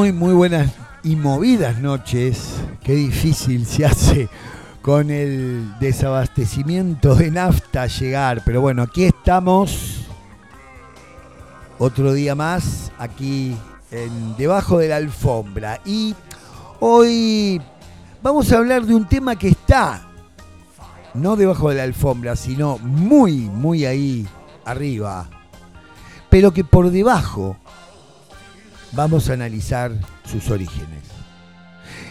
Muy, muy, buenas y movidas noches. Qué difícil se hace con el desabastecimiento de nafta llegar. Pero bueno, aquí estamos. Otro día más, aquí en debajo de la alfombra. Y hoy vamos a hablar de un tema que está, no debajo de la alfombra, sino muy, muy ahí arriba. Pero que por debajo vamos a analizar sus orígenes.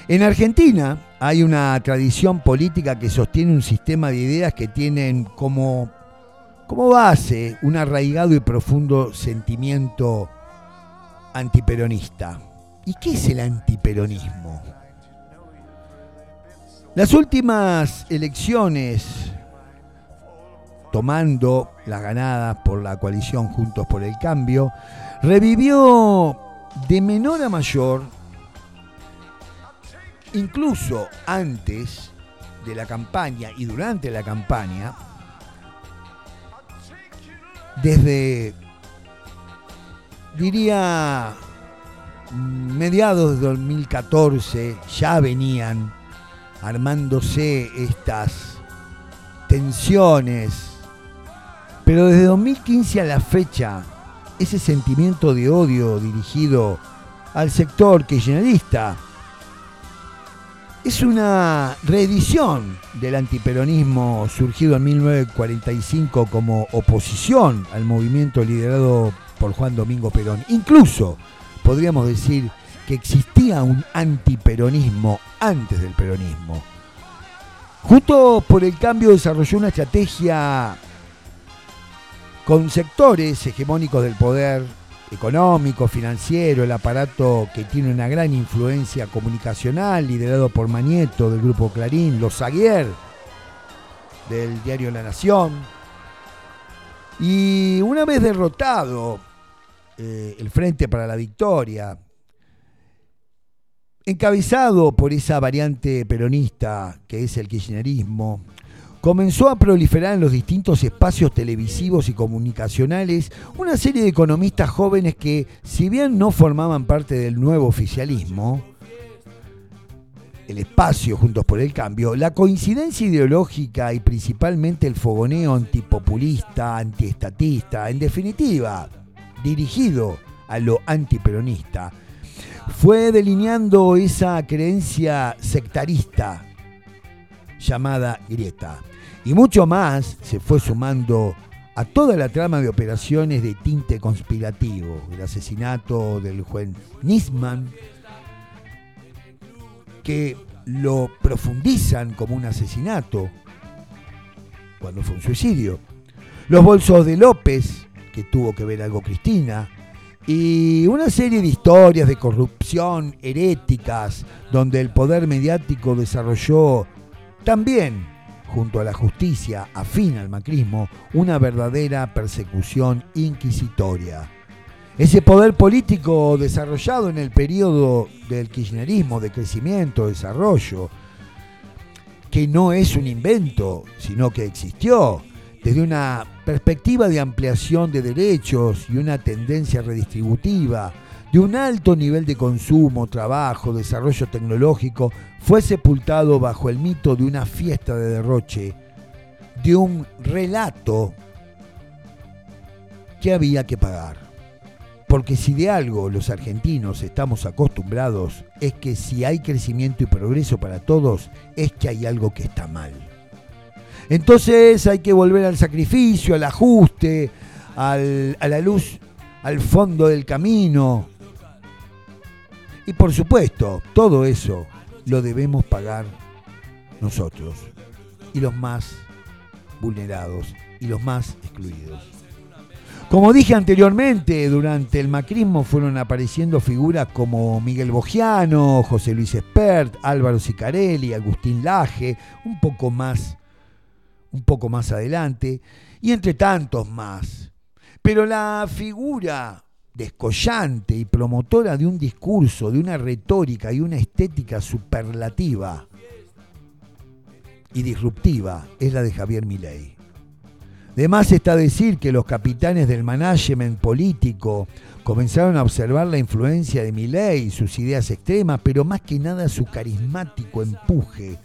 En Argentina hay una tradición política que sostiene un sistema de ideas que tienen como, como base un arraigado y profundo sentimiento antiperonista. ¿Y qué es el antiperonismo? Las últimas elecciones, tomando las ganadas por la coalición Juntos por el Cambio, revivió de menor a mayor, incluso antes de la campaña y durante la campaña, desde, diría, mediados de 2014 ya venían armándose estas tensiones, pero desde 2015 a la fecha ese sentimiento de odio dirigido al sector kirchnerista es una reedición del antiperonismo surgido en 1945 como oposición al movimiento liderado por Juan Domingo Perón. Incluso podríamos decir que existía un antiperonismo antes del peronismo. Justo por el cambio desarrolló una estrategia con sectores hegemónicos del poder económico, financiero, el aparato que tiene una gran influencia comunicacional, liderado por Manieto del grupo Clarín, los Aguier del diario La Nación. Y una vez derrotado eh, el Frente para la Victoria, encabezado por esa variante peronista que es el kirchnerismo, comenzó a proliferar en los distintos espacios televisivos y comunicacionales una serie de economistas jóvenes que, si bien no formaban parte del nuevo oficialismo, el espacio Juntos por el Cambio, la coincidencia ideológica y principalmente el fogoneo antipopulista, antiestatista, en definitiva, dirigido a lo antiperonista, fue delineando esa creencia sectarista llamada grieta. Y mucho más se fue sumando a toda la trama de operaciones de tinte conspirativo, el asesinato del juez Nisman, que lo profundizan como un asesinato, cuando fue un suicidio. Los bolsos de López, que tuvo que ver algo Cristina, y una serie de historias de corrupción heréticas, donde el poder mediático desarrolló también junto a la justicia afín al macrismo, una verdadera persecución inquisitoria. Ese poder político desarrollado en el periodo del kirchnerismo de crecimiento, desarrollo, que no es un invento, sino que existió desde una perspectiva de ampliación de derechos y una tendencia redistributiva, de un alto nivel de consumo, trabajo, desarrollo tecnológico, fue sepultado bajo el mito de una fiesta de derroche, de un relato que había que pagar. Porque si de algo los argentinos estamos acostumbrados es que si hay crecimiento y progreso para todos, es que hay algo que está mal. Entonces hay que volver al sacrificio, al ajuste, a la luz, al fondo del camino, y por supuesto, todo eso lo debemos pagar nosotros y los más vulnerados y los más excluidos. Como dije anteriormente, durante el macrismo fueron apareciendo figuras como Miguel Bogiano, José Luis Espert, Álvaro Sicarelli, Agustín Laje, un poco más, un poco más adelante, y entre tantos más. Pero la figura descollante y promotora de un discurso, de una retórica y una estética superlativa y disruptiva es la de Javier Milei. De más está decir que los capitanes del management político comenzaron a observar la influencia de Milley y sus ideas extremas, pero más que nada su carismático empuje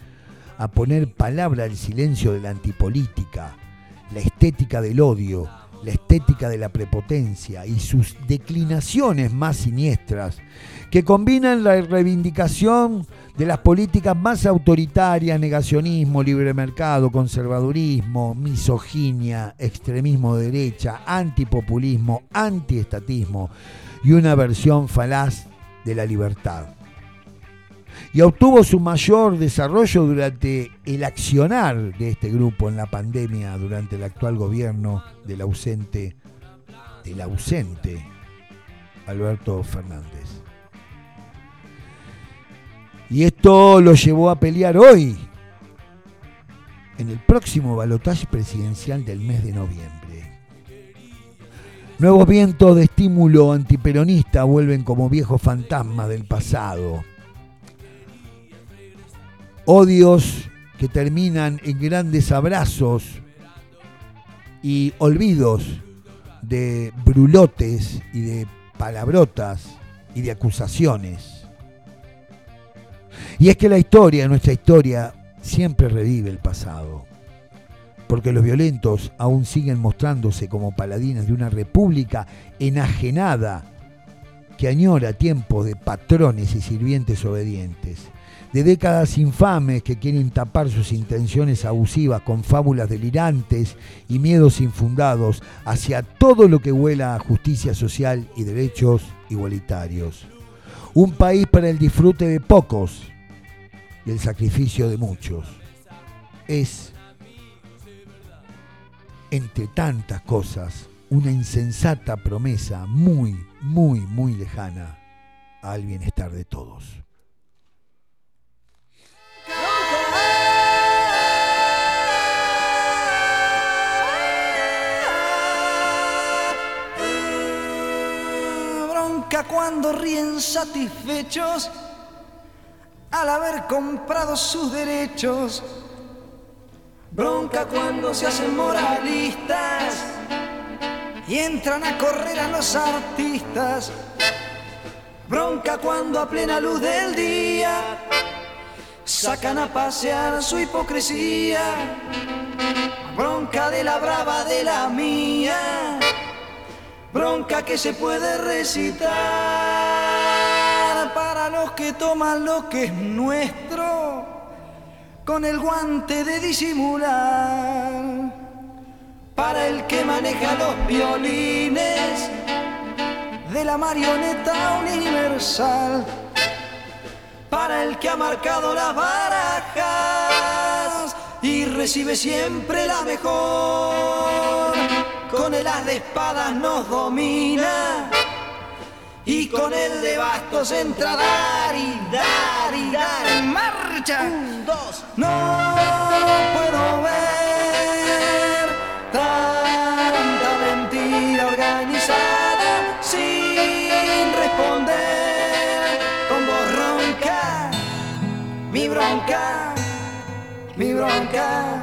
a poner palabra al silencio de la antipolítica, la estética del odio, la estética de la prepotencia y sus declinaciones más siniestras, que combinan la reivindicación de las políticas más autoritarias, negacionismo, libre mercado, conservadurismo, misoginia, extremismo de derecha, antipopulismo, antiestatismo y una versión falaz de la libertad. Y obtuvo su mayor desarrollo durante el accionar de este grupo en la pandemia durante el actual gobierno del ausente, del ausente Alberto Fernández. Y esto lo llevó a pelear hoy, en el próximo balotaje presidencial del mes de noviembre. Nuevos vientos de estímulo antiperonista vuelven como viejos fantasmas del pasado. Odios que terminan en grandes abrazos y olvidos de brulotes y de palabrotas y de acusaciones. Y es que la historia, nuestra historia, siempre revive el pasado. Porque los violentos aún siguen mostrándose como paladines de una república enajenada que añora tiempos de patrones y sirvientes obedientes, de décadas infames que quieren tapar sus intenciones abusivas con fábulas delirantes y miedos infundados hacia todo lo que huela a justicia social y derechos igualitarios. Un país para el disfrute de pocos, y el sacrificio de muchos. Es, entre tantas cosas, una insensata promesa muy, muy, muy lejana al bienestar de todos. Bronca cuando ríen satisfechos al haber comprado sus derechos. Bronca cuando se hacen moralistas y entran a correr a los artistas. Bronca cuando a plena luz del día sacan a pasear su hipocresía. Bronca de la brava de la mía. Bronca que se puede recitar para los que toman lo que es nuestro con el guante de disimular. Para el que maneja los violines de la marioneta universal. Para el que ha marcado las barajas y recibe siempre la mejor. Con el as de espadas nos domina y con el de bastos entra a dar y dar y dar en marcha. Un, dos. No puedo ver tanta mentira organizada sin responder con voz ronca, mi bronca, mi bronca,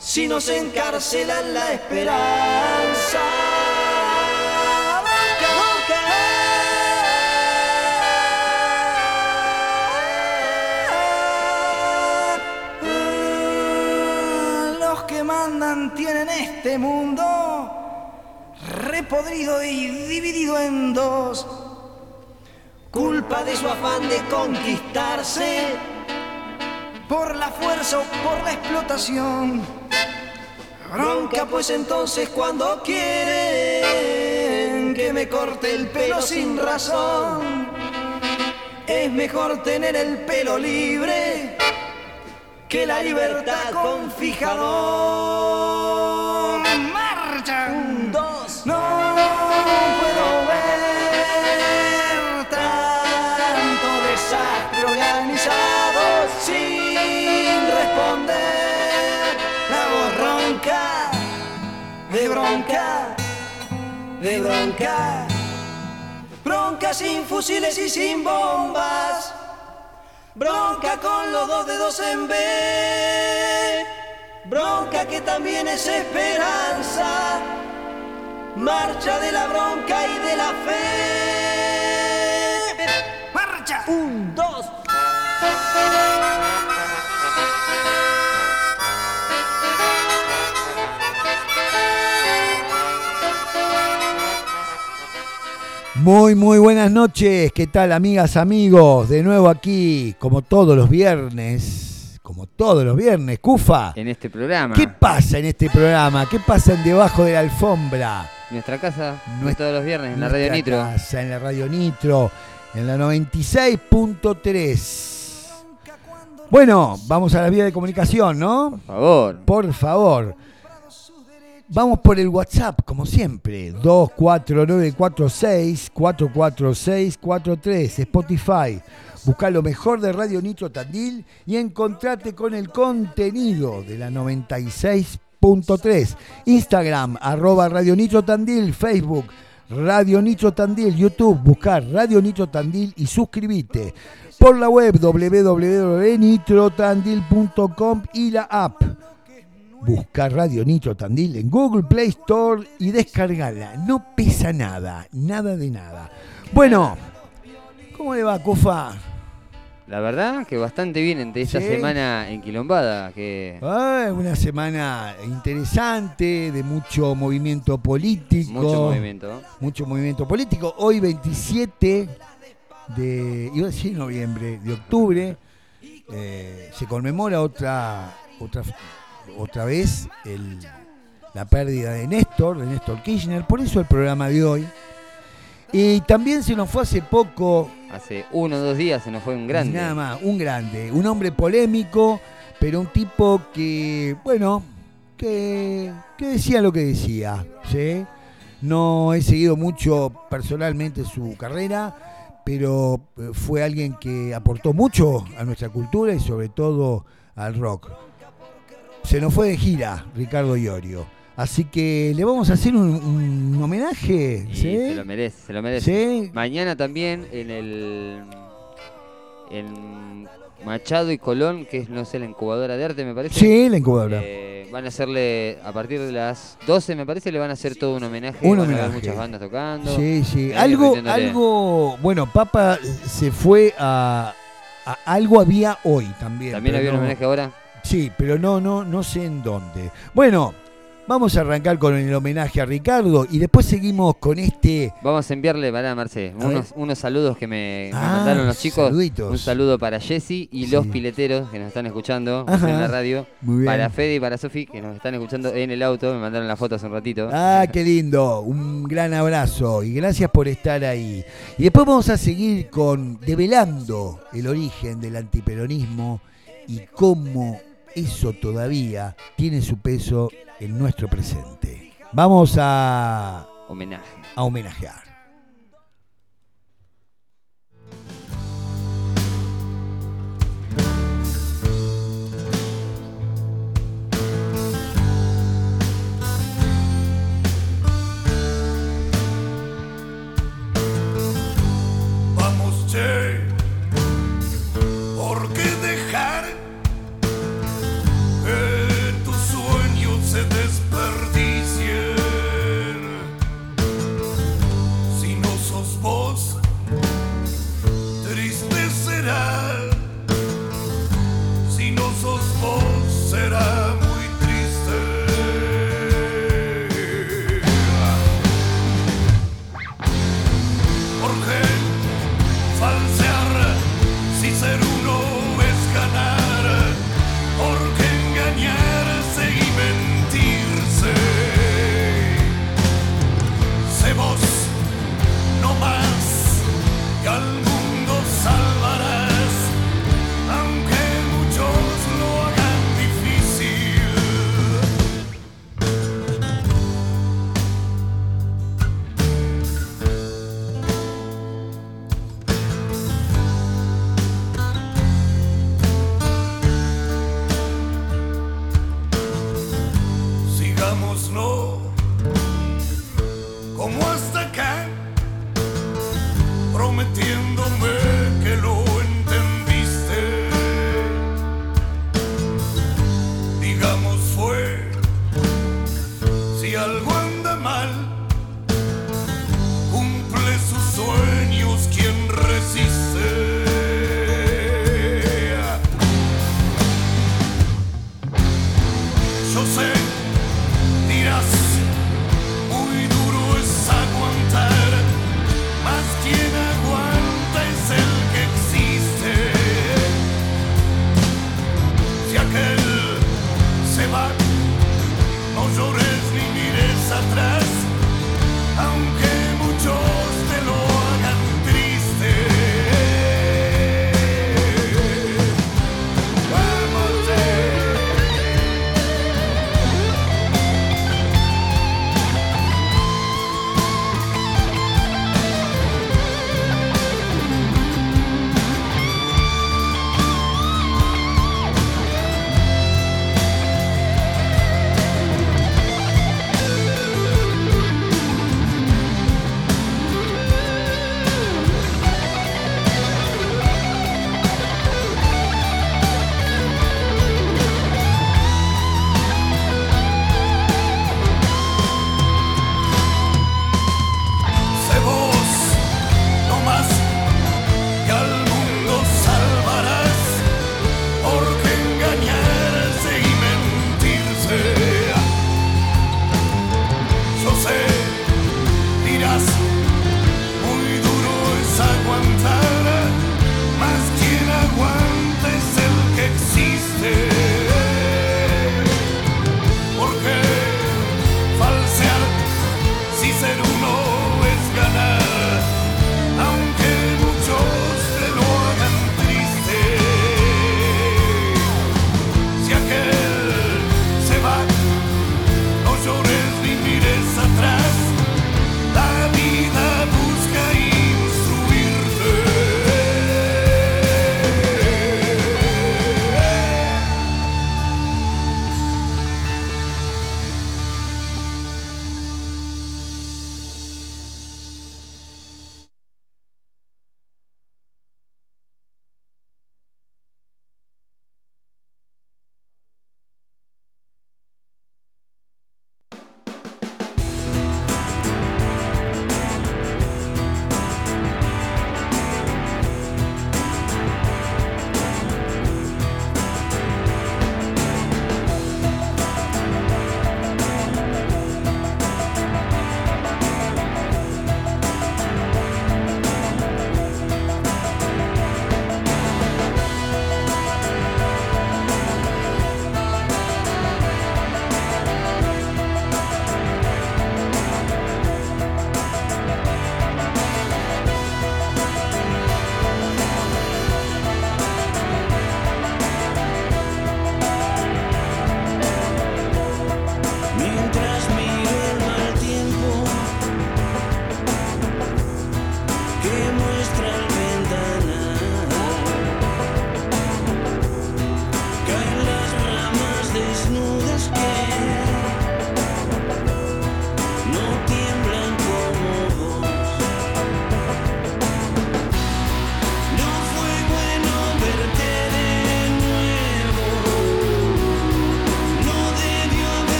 si no se encarcela la esperanza. tienen este mundo repodrido y dividido en dos. Culpa de su afán de conquistarse por la fuerza o por la explotación. Bronca pues entonces cuando quieren que me corte el pelo sin razón. Es mejor tener el pelo libre que la libertad con fijador. Marcha. Un, dos. De bronca, de bronca. Bronca sin fusiles y sin bombas. Bronca con los dos dedos en B. Bronca que también es esperanza. Marcha de la bronca y de la fe. ¡Marcha! Un, dos. Muy, muy buenas noches. ¿Qué tal, amigas, amigos? De nuevo aquí, como todos los viernes. Como todos los viernes, Cufa. En este programa. ¿Qué pasa en este programa? ¿Qué pasa en Debajo de la Alfombra? Nuestra casa, Nuestra- todos los viernes, en la Radio Nitro. casa, en la Radio Nitro, en la 96.3. Bueno, vamos a la vía de comunicación, ¿no? Por favor. Por favor. Vamos por el WhatsApp, como siempre. 24946-44643. Spotify. Busca lo mejor de Radio Nitro Tandil y encontrate con el contenido de la 96.3. Instagram, arroba Radio Nitro Tandil. Facebook, Radio Nitro Tandil. YouTube, buscar Radio Nitro Tandil y suscribite. Por la web www.nitrotandil.com y la app. Busca Radio Nitro Tandil en Google Play Store y descargala. No pesa nada, nada de nada. Bueno, ¿cómo le va, Cufa? La verdad que bastante bien entre esta Sí. semana enquilombada. Que Ah, una semana interesante, de mucho movimiento político. mucho movimiento. Mucho movimiento político. Hoy 27 de, iba a decir noviembre, de octubre, eh, se conmemora otra, otra, otra vez el- la pérdida de Néstor, de Néstor Kirchner. Por eso el programa de hoy. Y también se nos fue hace poco Hace uno o dos días se nos fue un grande. Nada más, un grande, un hombre polémico, pero un tipo que, bueno, que, que decía lo que decía, ¿sí? No he seguido mucho personalmente su carrera, pero eh, fue alguien que aportó mucho a nuestra cultura y sobre todo al rock. Se nos fue de gira Ricardo Iorio. Así que le vamos a hacer un, un homenaje, se lo merece, se lo merece. ¿Sí? Mañana también en el. En Machado y Colón, que es, no sé, la incubadora de arte, me parece. Sí, la incubadora. Eh, van a hacerle, a partir de las 12, me parece, le van a hacer todo un homenaje. Un van a homenaje. muchas bandas tocando. Sí, sí. Eh, Algo, algo, bueno, Papa se fue a, a- algo había hoy también. También había un homenaje ahora. Sí, pero no, no, no sé en dónde. Bueno, vamos a arrancar con el homenaje a Ricardo y después seguimos con este. Vamos a enviarle, para Marce, unos, unos saludos que me, me Ah, mandaron los chicos. saluditos. Un saludo para Jessy y Sí. los pileteros que nos están escuchando Ajá. en la radio. Muy bien. Para Fede y para Sofi que nos están escuchando en el auto. Me mandaron la foto hace un ratito. Ah, qué lindo. Un gran abrazo y gracias por estar ahí. Y después vamos a seguir con develando el origen del antiperonismo y cómo eso todavía tiene su peso en nuestro presente. Vamos a, Homenaje. a homenajear. Sigámoslo como hasta acá, prometiéndome que lo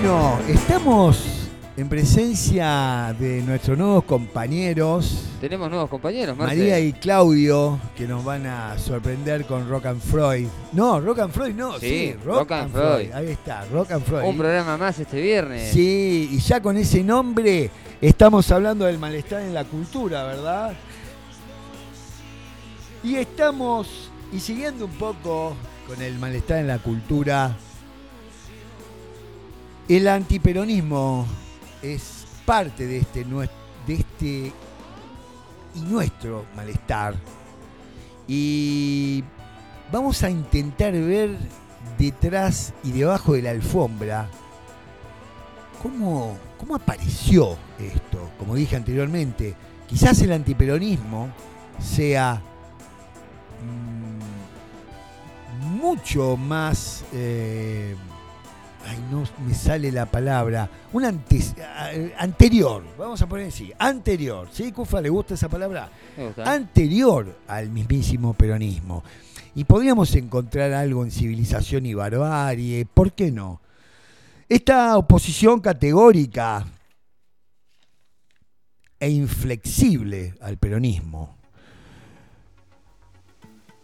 Bueno, estamos en presencia de nuestros nuevos compañeros. Tenemos nuevos compañeros. María y Claudio, que nos van a sorprender con Rock and Freud. No, Rock and Freud no, sí, Sí, Rock, Rock and and Freud. Freud. Ahí está, Rock and Freud. Un programa más este viernes. Sí, y ya con ese nombre estamos hablando del malestar en la cultura, ¿verdad? Y estamos, y siguiendo un poco con el malestar en la cultura, el antiperonismo es parte de este, de este y nuestro malestar. Y vamos a intentar ver detrás y debajo de la alfombra cómo, cómo apareció esto. Como dije anteriormente, quizás el antiperonismo sea mm, mucho más... eh, ay, no me sale la palabra. Un antes, anterior, vamos a poner así, anterior. ¿Sí, Cufa? ¿Le gusta esa palabra? Anterior al mismísimo peronismo. Y podríamos encontrar algo en civilización y barbarie, ¿por qué no? Esta oposición categórica e inflexible al peronismo.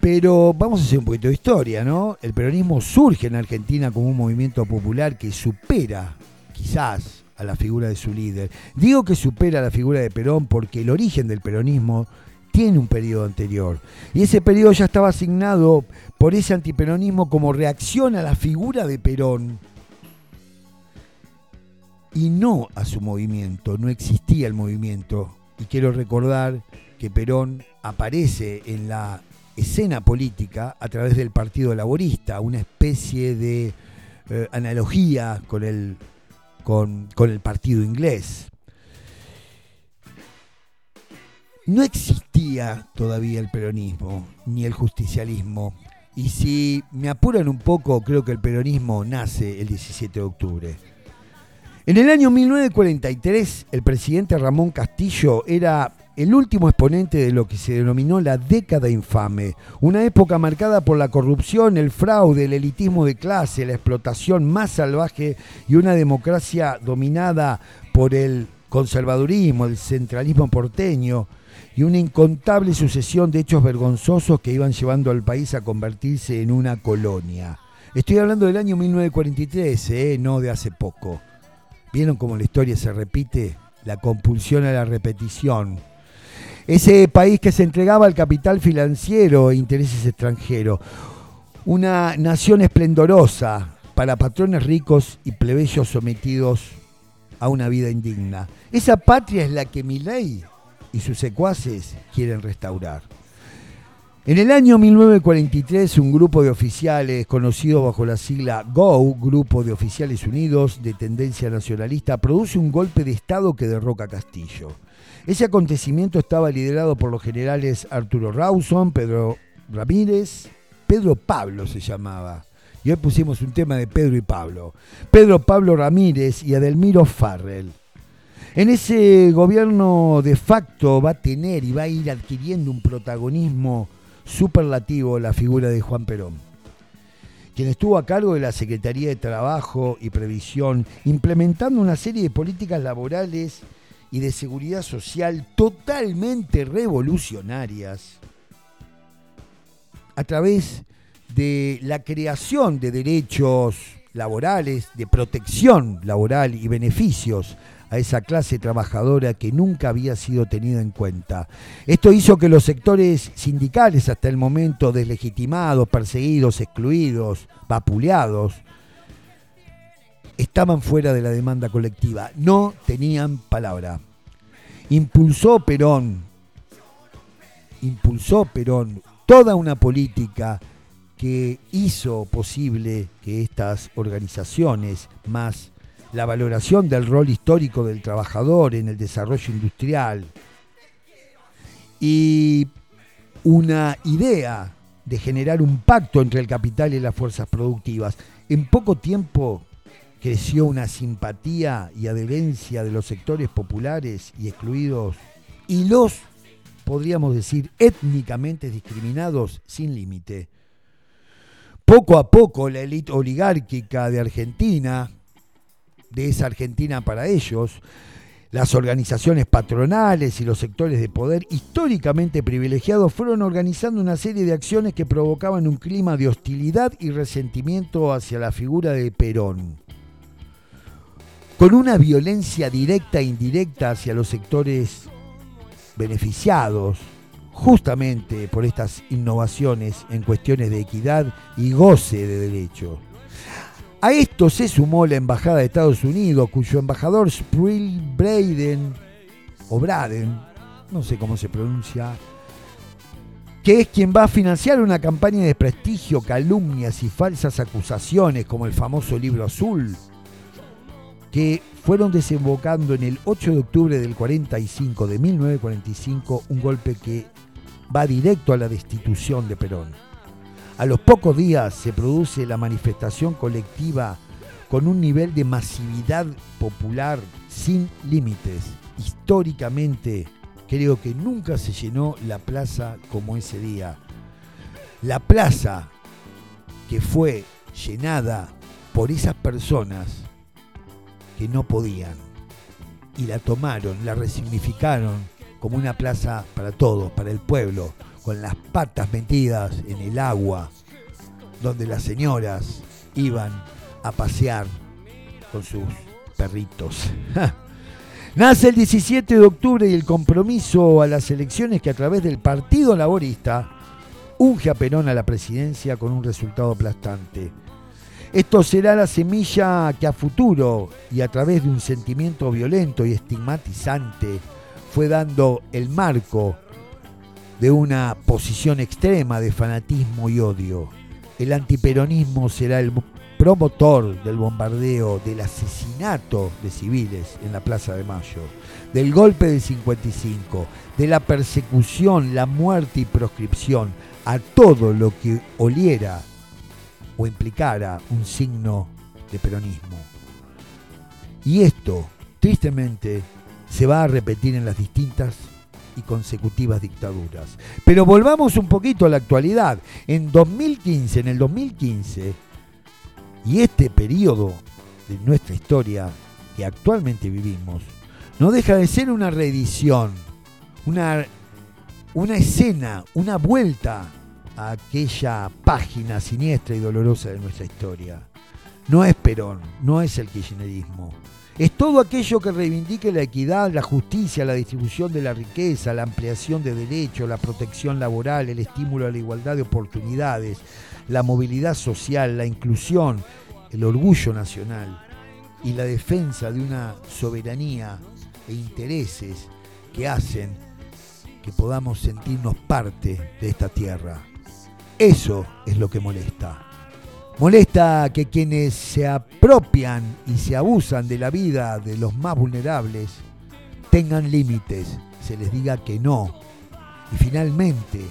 Pero vamos a hacer un poquito de historia, ¿no? El peronismo surge en Argentina como un movimiento popular que supera, quizás, a la figura de su líder. Digo que supera a la figura de Perón porque el origen del peronismo tiene un periodo anterior. Y ese periodo ya estaba asignado por ese antiperonismo como reacción a la figura de Perón y no a su movimiento. No existía el movimiento. Y quiero recordar que Perón aparece en la escena política a través del Partido Laborista, una especie de eh, analogía con el, con, con el partido inglés. No existía todavía el peronismo ni el justicialismo. Y si me apuran un poco, creo que el peronismo nace el 17 de octubre. En el año 1943, el presidente Ramón Castillo era el último exponente de lo que se denominó la década infame, una época marcada por la corrupción, el fraude, el elitismo de clase, la explotación más salvaje y una democracia dominada por el conservadurismo, el centralismo porteño y una incontable sucesión de hechos vergonzosos que iban llevando al país a convertirse en una colonia. Estoy hablando del año 1943, ¿eh? no de hace poco. ¿Vieron cómo la historia se repite? La compulsión a la repetición. Ese país que se entregaba al capital financiero e intereses extranjeros. Una nación esplendorosa para patrones ricos y plebeyos sometidos a una vida indigna. Esa patria es la que Milei y sus secuaces quieren restaurar. En el año 1943, un grupo de oficiales, conocido bajo la sigla GO, Grupo de Oficiales Unidos de tendencia nacionalista, produce un golpe de Estado que derroca a Castillo. Ese acontecimiento estaba liderado por los generales Arturo Rawson, Pedro Ramírez, Pedro Pablo se llamaba. Y hoy pusimos un tema de Pedro y Pablo. Pedro Pablo Ramírez y Adelmiro Farrell. En ese gobierno de facto va a tener y va a ir adquiriendo un protagonismo superlativo la figura de Juan Perón, quien estuvo a cargo de la Secretaría de Trabajo y Previsión, implementando una serie de políticas laborales y de seguridad social totalmente revolucionarias a través de la creación de derechos laborales, de protección laboral y beneficios a esa clase trabajadora que nunca había sido tenida en cuenta. Esto hizo que los sectores sindicales, hasta el momento deslegitimados, perseguidos, excluidos, vapuleados, estaban fuera de la demanda colectiva, no tenían palabra. Impulsó Perón, impulsó Perón toda una política que hizo posible que estas organizaciones, más la valoración del rol histórico del trabajador en el desarrollo industrial y una idea de generar un pacto entre el capital y las fuerzas productivas. En poco tiempo creció una simpatía y adherencia de los sectores populares y excluidos y los, podríamos decir, étnicamente discriminados sin límite. Poco a poco la élite oligárquica de Argentina de esa Argentina para ellos, las organizaciones patronales y los sectores de poder históricamente privilegiados fueron organizando una serie de acciones que provocaban un clima de hostilidad y resentimiento hacia la figura de Perón, con una violencia directa e indirecta hacia los sectores beneficiados justamente por estas innovaciones en cuestiones de equidad y goce de derechos. A esto se sumó la Embajada de Estados Unidos, cuyo embajador Sprill Braden, o Braden, no sé cómo se pronuncia, que es quien va a financiar una campaña de prestigio, calumnias y falsas acusaciones, como el famoso libro azul, que fueron desembocando en el 8 de octubre del 45, de 1945, un golpe que va directo a la destitución de Perón. A los pocos días se produce la manifestación colectiva con un nivel de masividad popular sin límites. Históricamente creo que nunca se llenó la plaza como ese día. La plaza que fue llenada por esas personas que no podían y la tomaron, la resignificaron como una plaza para todos, para el pueblo, con las patas metidas en el agua, donde las señoras iban a pasear con sus perritos. Nace el 17 de octubre y el compromiso a las elecciones que a través del Partido Laborista unge a Perón a la presidencia con un resultado aplastante. Esto será la semilla que a futuro y a través de un sentimiento violento y estigmatizante fue dando el marco de una posición extrema de fanatismo y odio. El antiperonismo será el promotor del bombardeo, del asesinato de civiles en la Plaza de Mayo, del golpe del 55, de la persecución, la muerte y proscripción a todo lo que oliera o implicara un signo de peronismo. Y esto, tristemente, se va a repetir en las distintas y consecutivas dictaduras. Pero volvamos un poquito a la actualidad. En 2015, en el 2015, y este periodo de nuestra historia que actualmente vivimos, no deja de ser una reedición, una, una escena, una vuelta aquella página siniestra y dolorosa de nuestra historia. No es Perón, no es el kirchnerismo, es todo aquello que reivindique la equidad, la justicia, la distribución de la riqueza, la ampliación de derechos, la protección laboral, el estímulo a la igualdad de oportunidades, la movilidad social, la inclusión, el orgullo nacional y la defensa de una soberanía e intereses que hacen que podamos sentirnos parte de esta tierra. Eso es lo que molesta. Molesta que quienes se apropian y se abusan de la vida de los más vulnerables tengan límites, se les diga que no. Y finalmente,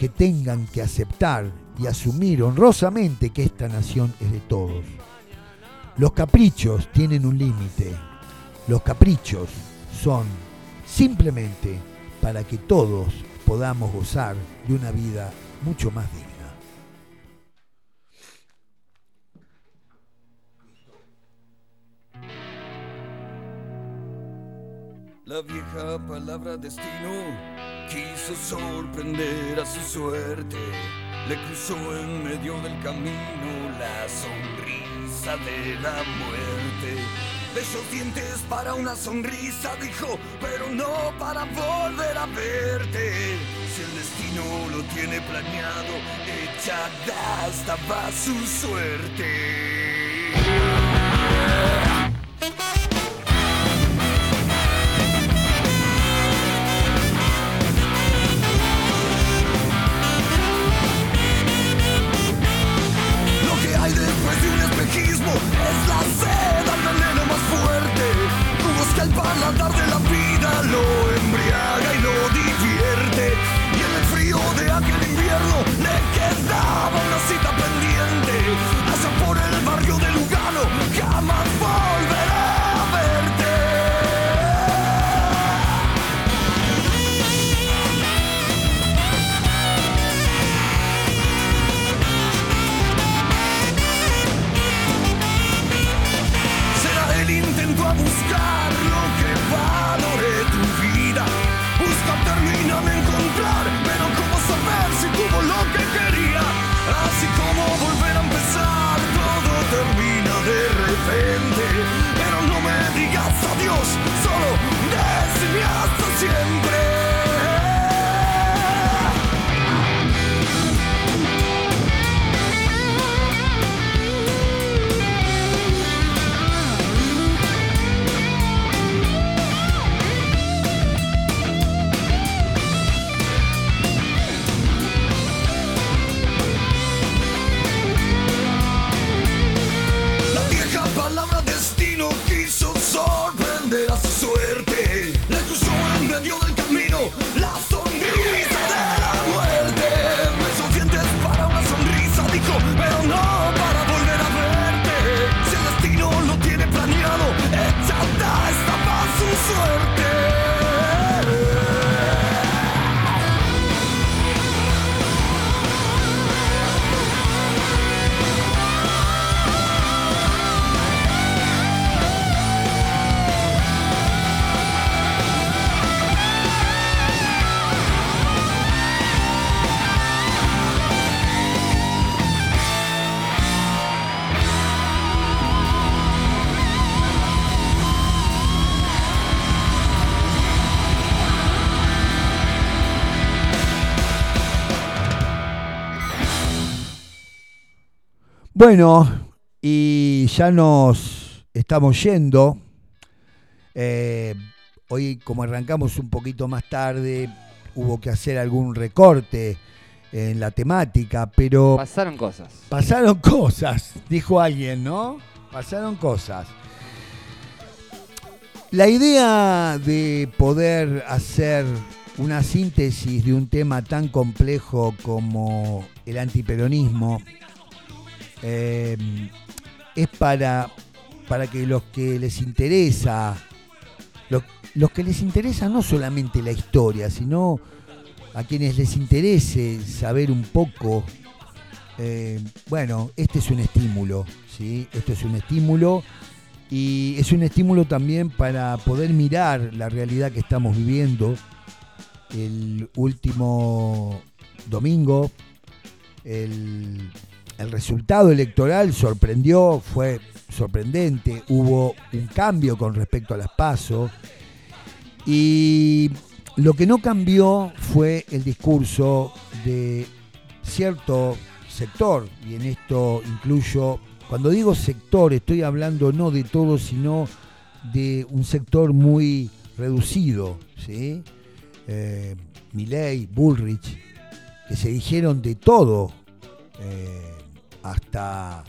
que tengan que aceptar y asumir honrosamente que esta nación es de todos. Los caprichos tienen un límite. Los caprichos son simplemente para que todos podamos gozar de una vida mucho más digna. La vieja palabra destino quiso sorprender a su suerte. Le cruzó en medio del camino la sonrisa de la muerte. De esos dientes para una sonrisa, dijo, pero no para volver a verte. Destino lo tiene planeado, echada estaba su suerte. es la sed, el veneno más fuerte. Que el paladar de la vida lo Bueno, y ya nos estamos yendo. Eh, hoy, como arrancamos un poquito más tarde, hubo que hacer algún recorte en la temática, pero... Pasaron cosas. Pasaron cosas, dijo alguien, ¿no? Pasaron cosas. La idea de poder hacer una síntesis de un tema tan complejo como el antiperonismo Em, es para, para que los que les interesa, los, que les interesa no solamente la historia, sino a quienes les interese saber un poco, em, bueno, este es un estímulo, ¿sí? Esto es un estímulo y es un estímulo también para poder mirar la realidad que estamos viviendo. El último domingo, el el resultado electoral sorprendió, fue sorprendente, hubo un cambio con respecto a las pasos y lo que no cambió fue el discurso de cierto sector, y en esto incluyo, cuando digo sector estoy hablando no de todo, sino de un sector muy reducido, ¿sí? Eh, Milley, Bullrich, que se dijeron de todo. Eh, hasta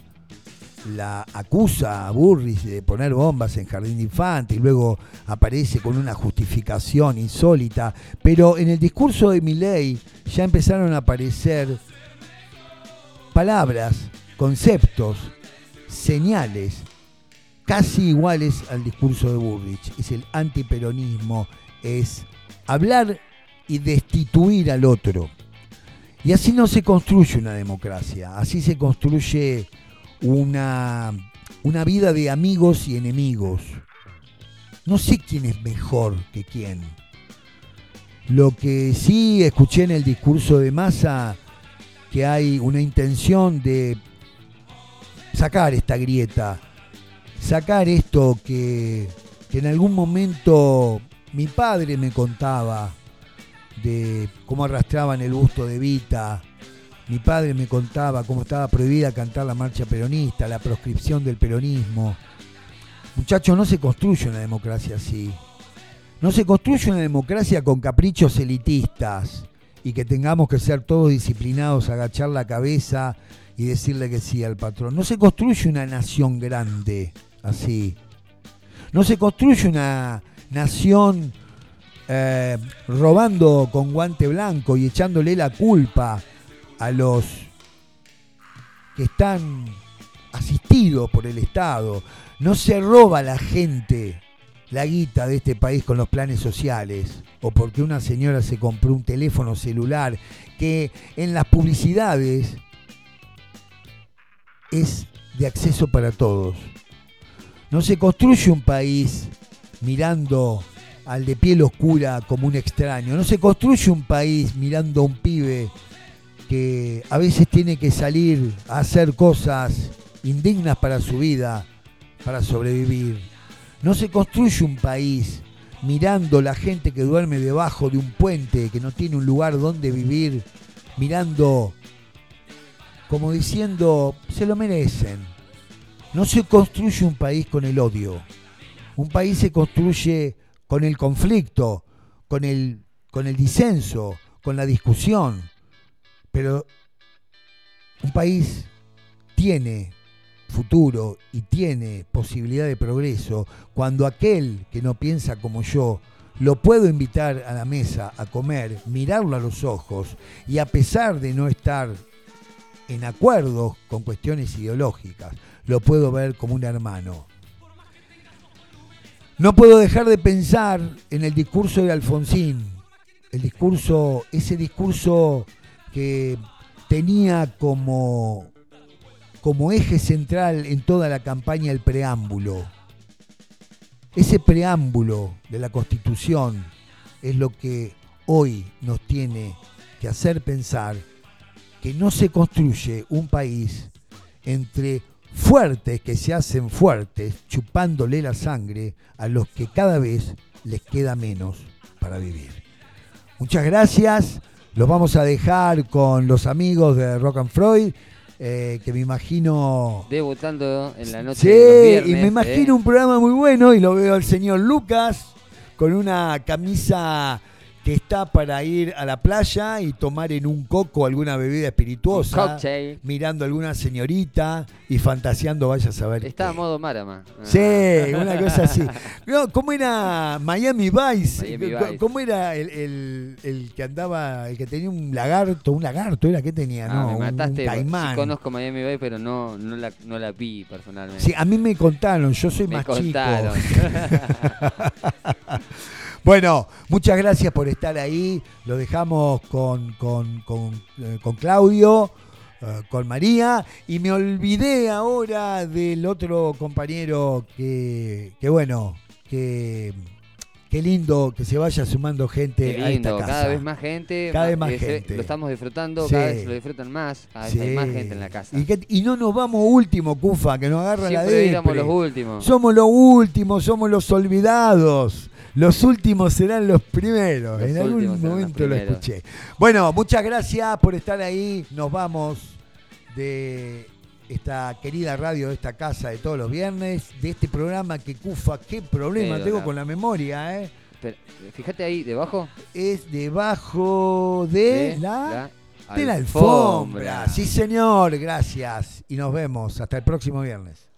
la acusa a Burris de poner bombas en Jardín de Infante y luego aparece con una justificación insólita. Pero en el discurso de Milley ya empezaron a aparecer palabras, conceptos, señales casi iguales al discurso de Burrich. Es el antiperonismo, es hablar y destituir al otro. Y así no se construye una democracia, así se construye una, una vida de amigos y enemigos. No sé quién es mejor que quién. Lo que sí escuché en el discurso de Massa, que hay una intención de sacar esta grieta, sacar esto que, que en algún momento mi padre me contaba, de cómo arrastraban el busto de Vita. Mi padre me contaba cómo estaba prohibida cantar la marcha peronista, la proscripción del peronismo. Muchachos, no se construye una democracia así. No se construye una democracia con caprichos elitistas y que tengamos que ser todos disciplinados, agachar la cabeza y decirle que sí al patrón. No se construye una nación grande así. No se construye una nación eh, robando con guante blanco y echándole la culpa a los que están asistidos por el Estado. No se roba la gente la guita de este país con los planes sociales o porque una señora se compró un teléfono celular que en las publicidades es de acceso para todos. No se construye un país mirando al de piel oscura como un extraño. No se construye un país mirando a un pibe que a veces tiene que salir a hacer cosas indignas para su vida, para sobrevivir. No se construye un país mirando la gente que duerme debajo de un puente, que no tiene un lugar donde vivir, mirando como diciendo, se lo merecen. No se construye un país con el odio. Un país se construye con el conflicto, con el, con el disenso, con la discusión. Pero un país tiene futuro y tiene posibilidad de progreso cuando aquel que no piensa como yo lo puedo invitar a la mesa a comer, mirarlo a los ojos y a pesar de no estar en acuerdo con cuestiones ideológicas, lo puedo ver como un hermano. No puedo dejar de pensar en el discurso de Alfonsín, el discurso, ese discurso que tenía como, como eje central en toda la campaña el preámbulo. Ese preámbulo de la Constitución es lo que hoy nos tiene que hacer pensar que no se construye un país entre fuertes que se hacen fuertes, chupándole la sangre a los que cada vez les queda menos para vivir. Muchas gracias. Los vamos a dejar con los amigos de Rock and Freud. Eh, que me imagino. Debutando en la noche sí, de los viernes, y me imagino ¿eh? un programa muy bueno y lo veo al señor Lucas con una camisa que está para ir a la playa y tomar en un coco alguna bebida espirituosa, mirando a alguna señorita y fantaseando, vaya a saber. Está a modo Marama. Sí, una cosa así. No, ¿Cómo era Miami Vice? Miami Vice. ¿Cómo era el, el- el que andaba, el que tenía un lagarto? Un lagarto era que tenía, Ah, ¿no? me Un- mataste. Un caimán. Sí conozco Miami Vice, pero no, no, la, no la vi personalmente. Sí, a mí me contaron, yo soy me más contaron. chico. Bueno, muchas gracias por estar ahí. Lo dejamos con, con, con, eh, con Claudio, eh, con María. Y me olvidé ahora del otro compañero que, que bueno, que qué lindo que se vaya sumando gente a esta casa. cada vez más gente. Cada vez más- se- gente. Lo estamos disfrutando, Sí. cada vez lo disfrutan más. Cada vez hay Sí. más gente en la casa. Y, que- y no nos vamos último, Cufa, que nos agarra la Siempre éramos depre. los últimos. Somos los últimos, somos los olvidados. Los últimos serán los primeros. Los en algún momento lo escuché. Bueno, muchas gracias por estar ahí. Nos vamos de esta querida radio, de esta casa de todos los viernes, de este programa que Cufa, qué problema Pero tengo la- con la memoria, ¿eh? Pero, fíjate ahí debajo. Es debajo de, la, la de la alfombra. Sí, señor, gracias. Y nos vemos. Hasta el próximo viernes.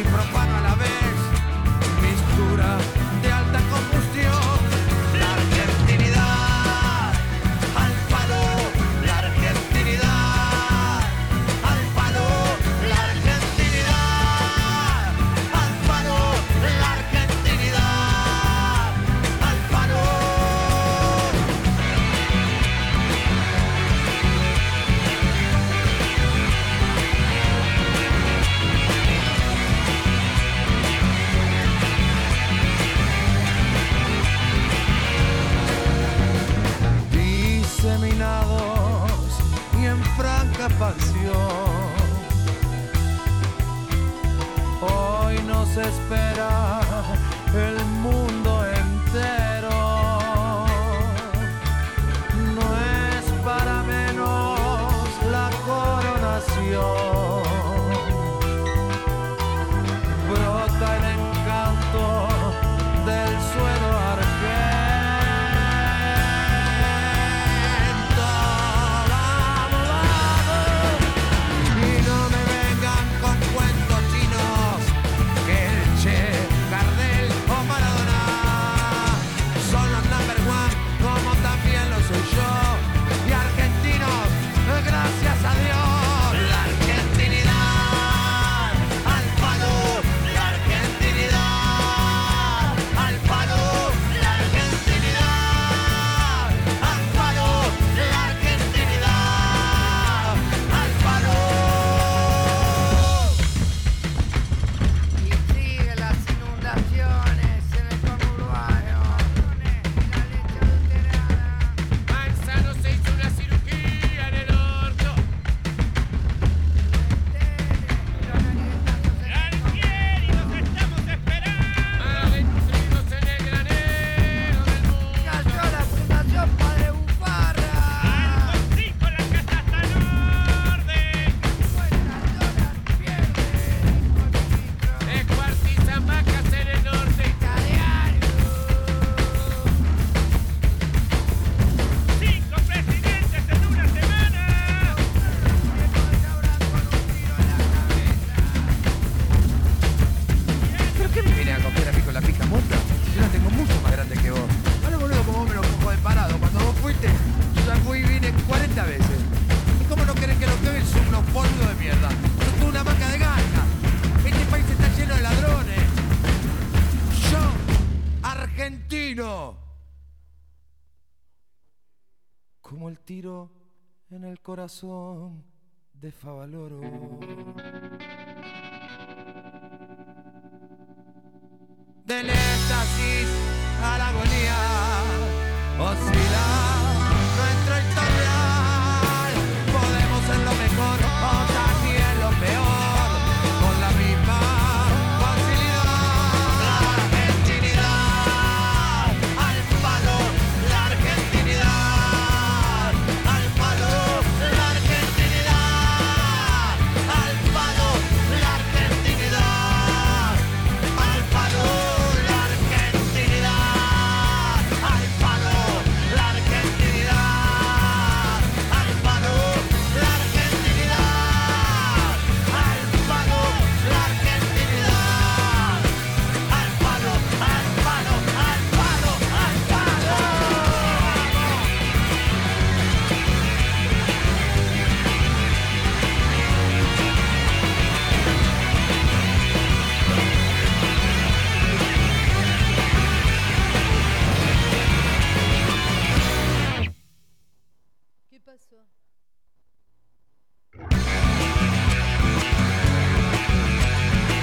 Y profano a la como el tiro en el corazón de Favaloro. Del éxtasis a la agonía, oh sí.